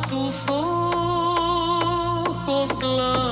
Tus ojos claros.